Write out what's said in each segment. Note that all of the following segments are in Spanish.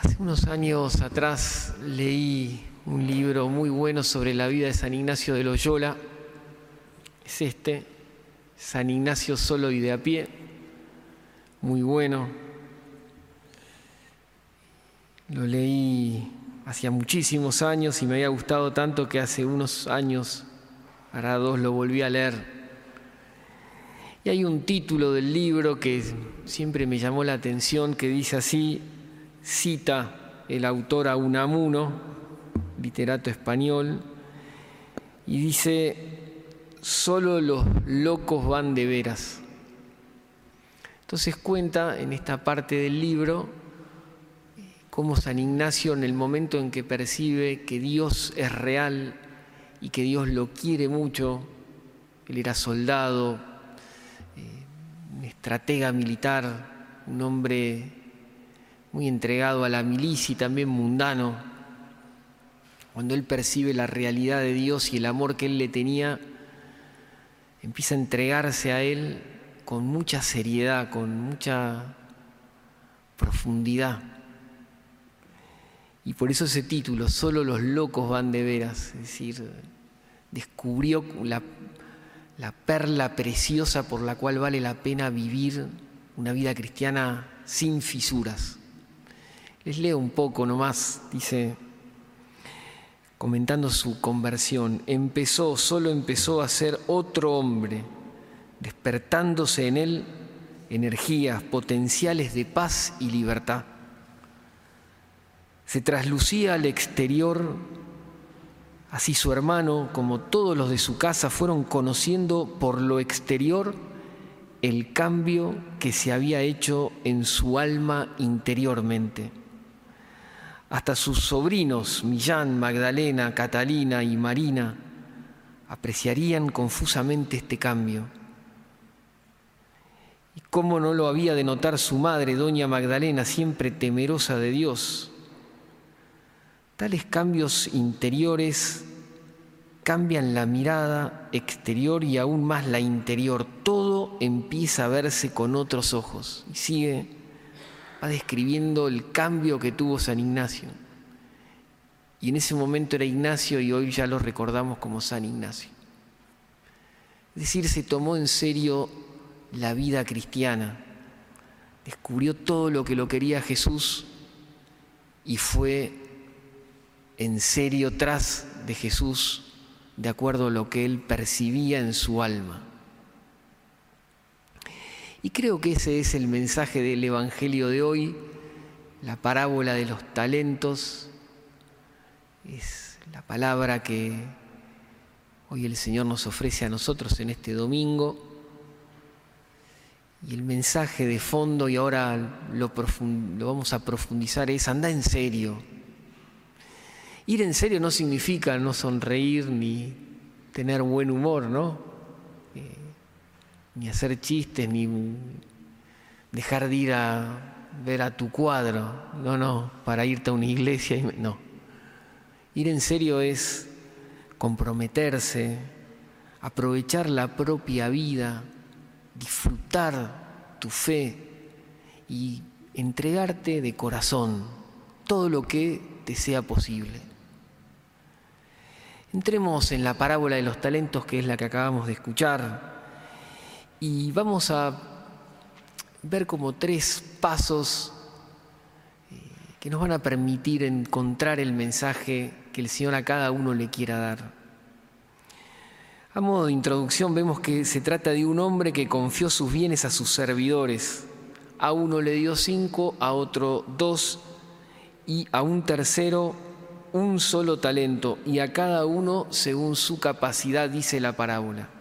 Hace unos años atrás leí un libro muy bueno sobre la vida de San Ignacio de Loyola. Es este, San Ignacio solo y de a pie. Muy bueno. Lo leí hacía muchísimos años y me había gustado tanto que hace unos años, para dos, lo volví a leer. Y hay un título del libro que siempre me llamó la atención que dice así, cita el autor a Unamuno, literato español, y dice, solo los locos van de veras. Entonces cuenta en esta parte del libro cómo San Ignacio en el momento en que percibe que Dios es real y que Dios lo quiere mucho, él era soldado, eh, un estratega militar, un hombre muy entregado a la milicia y también mundano, cuando él percibe la realidad de Dios y el amor que él le tenía, empieza a entregarse a él con mucha seriedad, con mucha profundidad. Y por eso ese título, solo los locos van de veras, es decir, descubrió la, la perla preciosa por la cual vale la pena vivir una vida cristiana sin fisuras. Les leo un poco nomás, dice, comentando su conversión, empezó, solo empezó a ser otro hombre, despertándose en él energías potenciales de paz y libertad. Se traslucía al exterior, así su hermano, como todos los de su casa, fueron conociendo por lo exterior el cambio que se había hecho en su alma interiormente. Hasta sus sobrinos, Millán, Magdalena, Catalina y Marina, apreciarían confusamente este cambio. ¿Y cómo no lo había de notar su madre, doña Magdalena, siempre temerosa de Dios? Tales cambios interiores cambian la mirada exterior y aún más la interior. Todo empieza a verse con otros ojos. Y sigue va describiendo el cambio que tuvo San Ignacio. Y en ese momento era Ignacio y hoy ya lo recordamos como San Ignacio. Es decir, se tomó en serio la vida cristiana, descubrió todo lo que lo quería Jesús y fue en serio tras de Jesús de acuerdo a lo que él percibía en su alma. Y creo que ese es el mensaje del Evangelio de hoy, la parábola de los talentos, es la palabra que hoy el Señor nos ofrece a nosotros en este domingo. Y el mensaje de fondo, y ahora lo, vamos a profundizar, es anda en serio. Ir en serio no significa no sonreír ni tener buen humor, ¿no? Ni hacer chistes, ni dejar de ir a ver a tu cuadro, no, no, para irte a una iglesia, no. Ir en serio es comprometerse, aprovechar la propia vida, disfrutar tu fe y entregarte de corazón todo lo que te sea posible. Entremos en la parábola de los talentos, que es la que acabamos de escuchar. Y vamos a ver como tres pasos eh, que nos van a permitir encontrar el mensaje que el Señor a cada uno le quiera dar. A modo de introducción vemos que se trata de un hombre que confió sus bienes a sus servidores. A uno le dio cinco, a otro dos y a un tercero un solo talento y a cada uno según su capacidad, dice la parábola.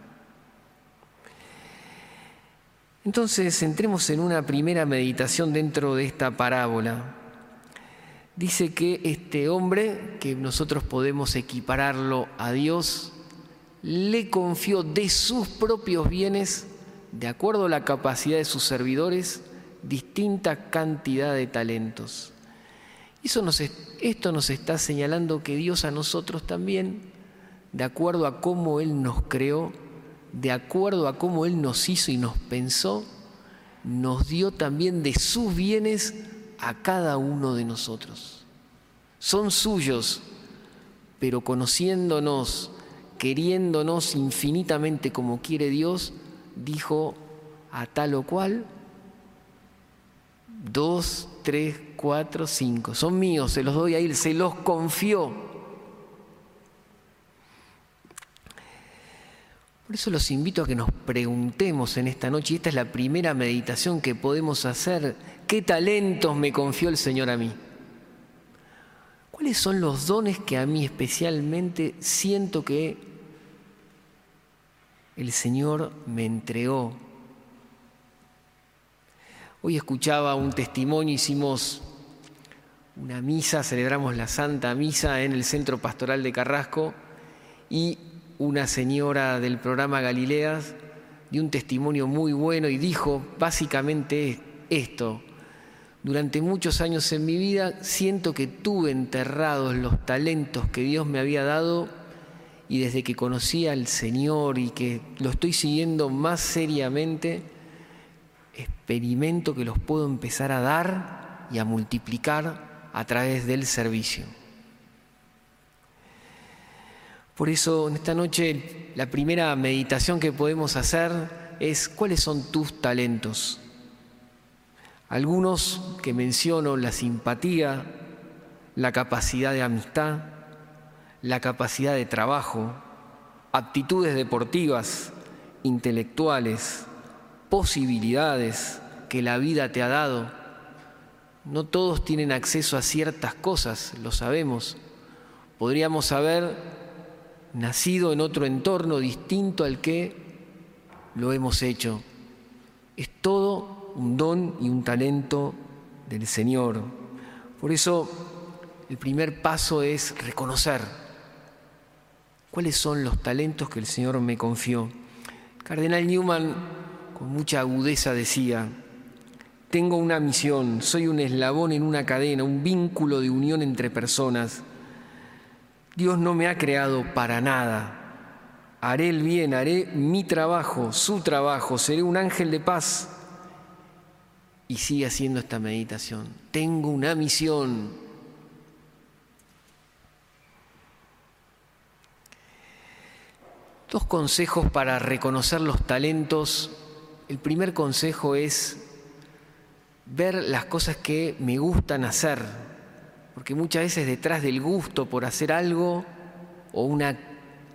Entonces entremos en una primera meditación dentro de esta parábola. Dice que este hombre, que nosotros podemos equipararlo a Dios, le confió de sus propios bienes, de acuerdo a la capacidad de sus servidores, distinta cantidad de talentos. Esto nos está señalando que Dios a nosotros también, de acuerdo a cómo Él nos creó, de acuerdo a cómo Él nos hizo y nos pensó, nos dio también de sus bienes a cada uno de nosotros. Son suyos, pero conociéndonos, queriéndonos infinitamente como quiere Dios, dijo a tal o cual, dos, tres, cuatro, cinco, son míos, se los doy a él, se los confió. Por eso los invito a que nos preguntemos en esta noche, y esta es la primera meditación que podemos hacer, ¿qué talentos me confió el Señor a mí? ¿Cuáles son los dones que a mí especialmente siento que el Señor me entregó? Hoy escuchaba un testimonio, hicimos una misa, celebramos la Santa Misa en el Centro Pastoral de Carrasco y una señora del programa Galileas dio un testimonio muy bueno y dijo básicamente esto. Durante muchos años en mi vida siento que tuve enterrados los talentos que Dios me había dado y desde que conocí al Señor y que lo estoy siguiendo más seriamente, experimento que los puedo empezar a dar y a multiplicar a través del servicio. Por eso en esta noche la primera meditación que podemos hacer es cuáles son tus talentos. Algunos que menciono, la simpatía, la capacidad de amistad, la capacidad de trabajo, aptitudes deportivas, intelectuales, posibilidades que la vida te ha dado. No todos tienen acceso a ciertas cosas, lo sabemos. Podríamos saber nacido en otro entorno distinto al que lo hemos hecho. Es todo un don y un talento del Señor. Por eso el primer paso es reconocer cuáles son los talentos que el Señor me confió. Cardenal Newman con mucha agudeza decía, tengo una misión, soy un eslabón en una cadena, un vínculo de unión entre personas Dios no me ha creado para nada. Haré el bien, haré mi trabajo, su trabajo, seré un ángel de paz. Y sigue haciendo esta meditación. Tengo una misión. Dos consejos para reconocer los talentos. El primer consejo es ver las cosas que me gustan hacer, porque muchas veces detrás del gusto por hacer algo, o una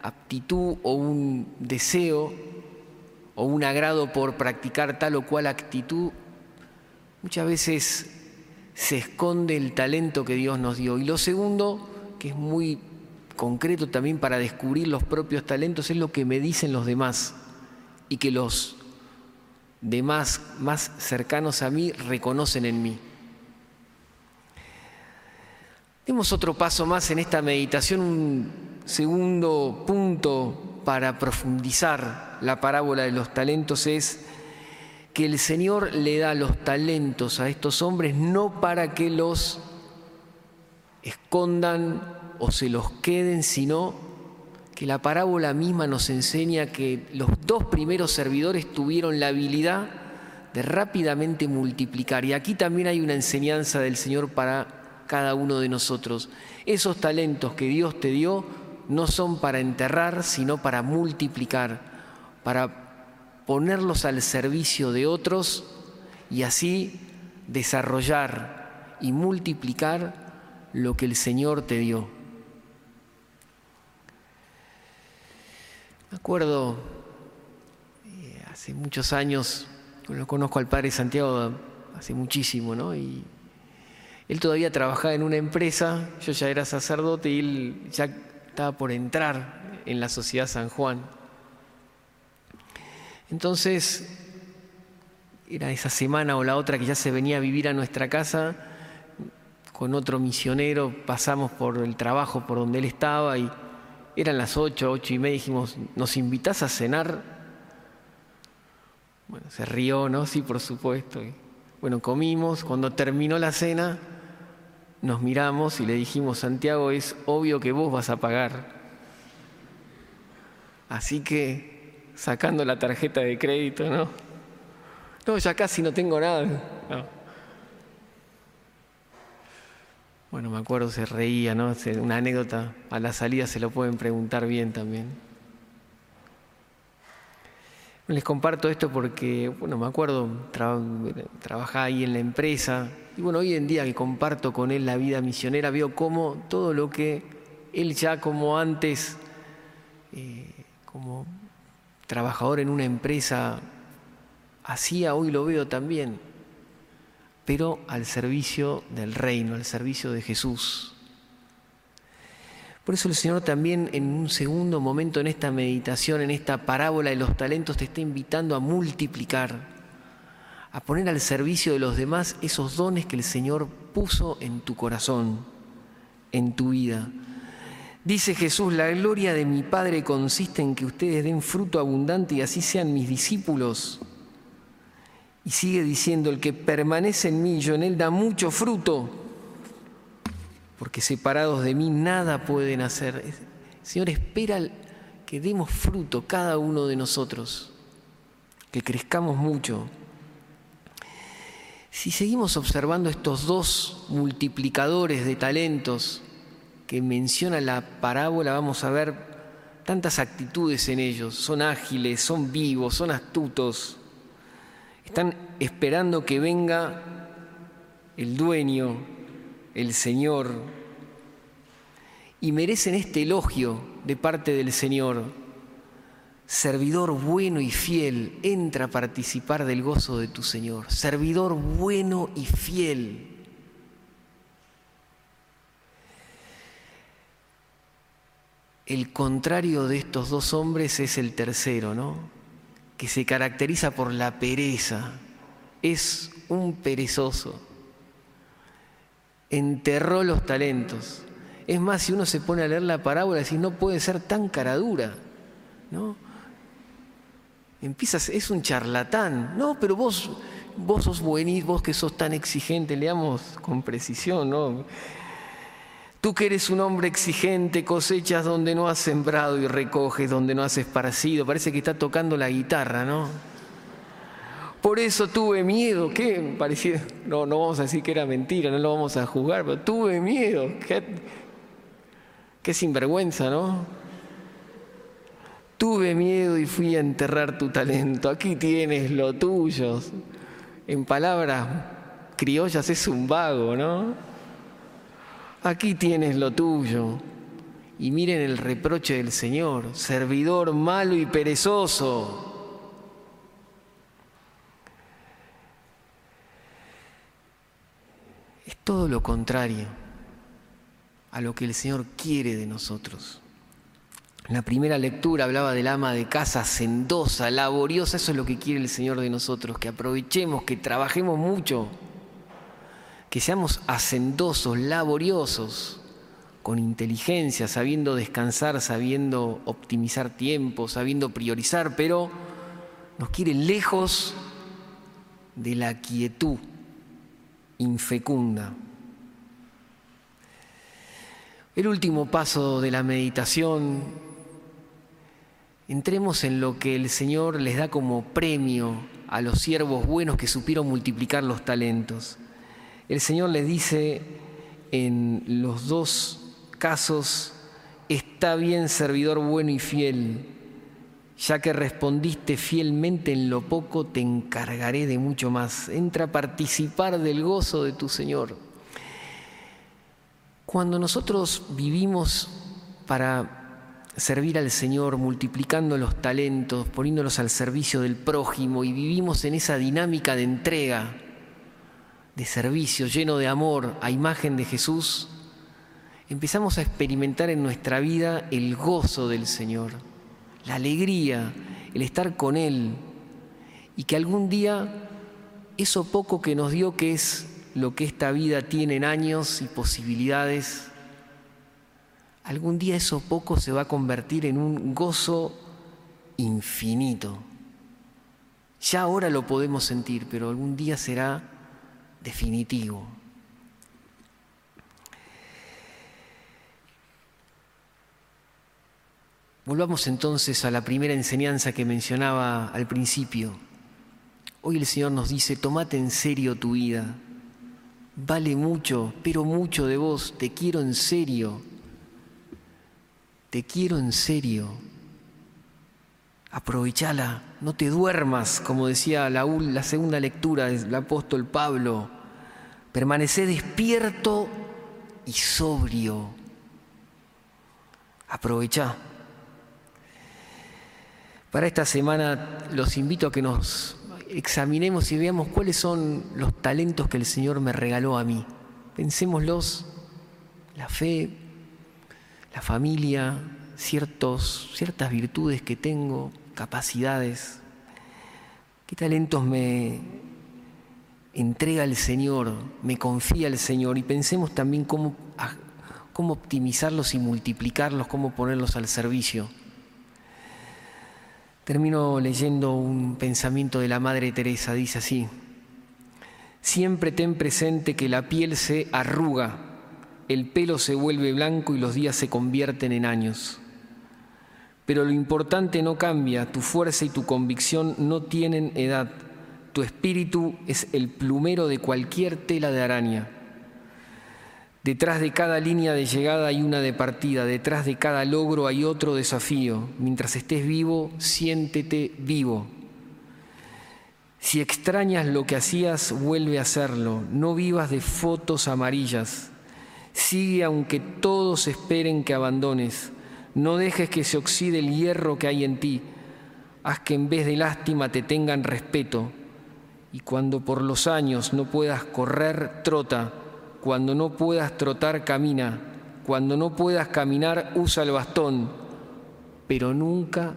aptitud, o un deseo, o un agrado por practicar tal o cual actitud, muchas veces se esconde el talento que Dios nos dio. Y lo segundo, que es muy concreto también para descubrir los propios talentos, es lo que me dicen los demás y que los demás más cercanos a mí reconocen en mí. Demos otro paso más en esta meditación, un segundo punto para profundizar la parábola de los talentos es que el Señor le da los talentos a estos hombres no para que los escondan o se los queden, sino que la parábola misma nos enseña que los dos primeros servidores tuvieron la habilidad de rápidamente multiplicar. Y aquí también hay una enseñanza del Señor para cada uno de nosotros. Esos talentos que Dios te dio no son para enterrar, sino para multiplicar, para ponerlos al servicio de otros y así desarrollar y multiplicar lo que el Señor te dio. Me acuerdo, eh, hace muchos años, lo conozco al Padre Santiago hace muchísimo, ¿no? Y él todavía trabajaba en una empresa, yo ya era sacerdote y él ya estaba por entrar en la sociedad San Juan. Entonces, era esa semana o la otra que ya se venía a vivir a nuestra casa, con otro misionero, pasamos por el trabajo por donde él estaba y eran las ocho, ocho y media, dijimos, ¿nos invitas a cenar? Bueno, se rió, ¿no? Sí, por supuesto. Bueno, comimos, cuando terminó la cena, nos miramos y le dijimos, Santiago, es obvio que vos vas a pagar. Así que, sacando la tarjeta de crédito, ¿no? No, ya casi no tengo nada. Bueno, me acuerdo, se reía, ¿no? Una anécdota, a la salida se lo pueden preguntar bien también. Les comparto esto porque, bueno, me acuerdo, trabajaba ahí en la empresa y bueno, hoy en día que comparto con él la vida misionera, veo cómo todo lo que él ya como antes, eh, como trabajador en una empresa, hacía, hoy lo veo también, pero al servicio del reino, al servicio de Jesús. Por eso el Señor también en un segundo momento en esta meditación, en esta parábola de los talentos, te está invitando a multiplicar, a poner al servicio de los demás esos dones que el Señor puso en tu corazón, en tu vida. Dice Jesús, la gloria de mi Padre consiste en que ustedes den fruto abundante y así sean mis discípulos. Y sigue diciendo, el que permanece en mí, yo en él da mucho fruto porque separados de mí nada pueden hacer. Señor espera que demos fruto cada uno de nosotros, que crezcamos mucho. Si seguimos observando estos dos multiplicadores de talentos que menciona la parábola, vamos a ver tantas actitudes en ellos. Son ágiles, son vivos, son astutos. Están esperando que venga el dueño, el Señor, y merecen este elogio de parte del Señor. Servidor bueno y fiel, entra a participar del gozo de tu Señor. Servidor bueno y fiel. El contrario de estos dos hombres es el tercero, ¿no? Que se caracteriza por la pereza. Es un perezoso enterró los talentos. Es más, si uno se pone a leer la parábola, decís, no puede ser tan caradura, ¿no? Empiezas, es un charlatán, no, pero vos, vos sos buenísimo, vos que sos tan exigente, leamos con precisión, ¿no? Tú que eres un hombre exigente, cosechas donde no has sembrado y recoges donde no has esparcido. Parece que está tocando la guitarra, ¿no? Por eso tuve miedo. ¿Qué? Parecía, no, no vamos a decir que era mentira, no lo vamos a juzgar, pero tuve miedo. Qué, qué sinvergüenza, ¿no? Tuve miedo y fui a enterrar tu talento. Aquí tienes lo tuyo. En palabras criollas es un vago, ¿no? Aquí tienes lo tuyo. Y miren el reproche del Señor, servidor malo y perezoso. todo lo contrario a lo que el Señor quiere de nosotros. La primera lectura hablaba del ama de casa sendosa, laboriosa, eso es lo que quiere el Señor de nosotros, que aprovechemos, que trabajemos mucho, que seamos hacendosos, laboriosos, con inteligencia, sabiendo descansar, sabiendo optimizar tiempo, sabiendo priorizar, pero nos quiere lejos de la quietud infecunda. El último paso de la meditación, entremos en lo que el Señor les da como premio a los siervos buenos que supieron multiplicar los talentos. El Señor les dice en los dos casos, está bien servidor bueno y fiel, ya que respondiste fielmente en lo poco, te encargaré de mucho más. Entra a participar del gozo de tu Señor. Cuando nosotros vivimos para servir al Señor, multiplicando los talentos, poniéndolos al servicio del prójimo y vivimos en esa dinámica de entrega, de servicio, lleno de amor a imagen de Jesús, empezamos a experimentar en nuestra vida el gozo del Señor la alegría, el estar con Él y que algún día eso poco que nos dio, que es lo que esta vida tiene en años y posibilidades, algún día eso poco se va a convertir en un gozo infinito. Ya ahora lo podemos sentir, pero algún día será definitivo. Volvamos entonces a la primera enseñanza que mencionaba al principio. Hoy el Señor nos dice, tomate en serio tu vida, vale mucho, pero mucho de vos, te quiero en serio, te quiero en serio. Aprovechala, no te duermas, como decía la, la segunda lectura del apóstol Pablo. Permanece despierto y sobrio. Aprovecha. Para esta semana los invito a que nos examinemos y veamos cuáles son los talentos que el Señor me regaló a mí. Pensémoslos, la fe, la familia, ciertos, ciertas virtudes que tengo, capacidades, qué talentos me entrega el Señor, me confía el Señor y pensemos también cómo, cómo optimizarlos y multiplicarlos, cómo ponerlos al servicio. Termino leyendo un pensamiento de la Madre Teresa, dice así, siempre ten presente que la piel se arruga, el pelo se vuelve blanco y los días se convierten en años. Pero lo importante no cambia, tu fuerza y tu convicción no tienen edad, tu espíritu es el plumero de cualquier tela de araña. Detrás de cada línea de llegada hay una de partida, detrás de cada logro hay otro desafío. Mientras estés vivo, siéntete vivo. Si extrañas lo que hacías, vuelve a hacerlo. No vivas de fotos amarillas. Sigue aunque todos esperen que abandones. No dejes que se oxide el hierro que hay en ti. Haz que en vez de lástima te tengan respeto. Y cuando por los años no puedas correr, trota. Cuando no puedas trotar, camina. Cuando no puedas caminar, usa el bastón. Pero nunca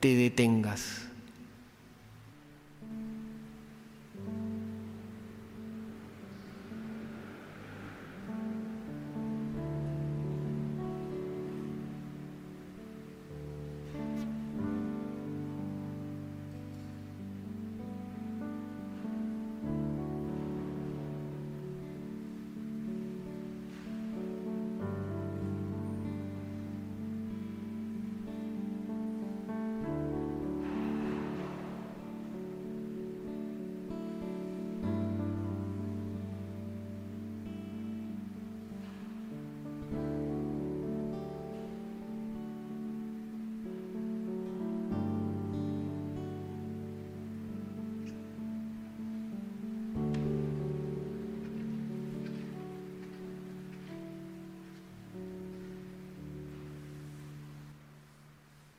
te detengas.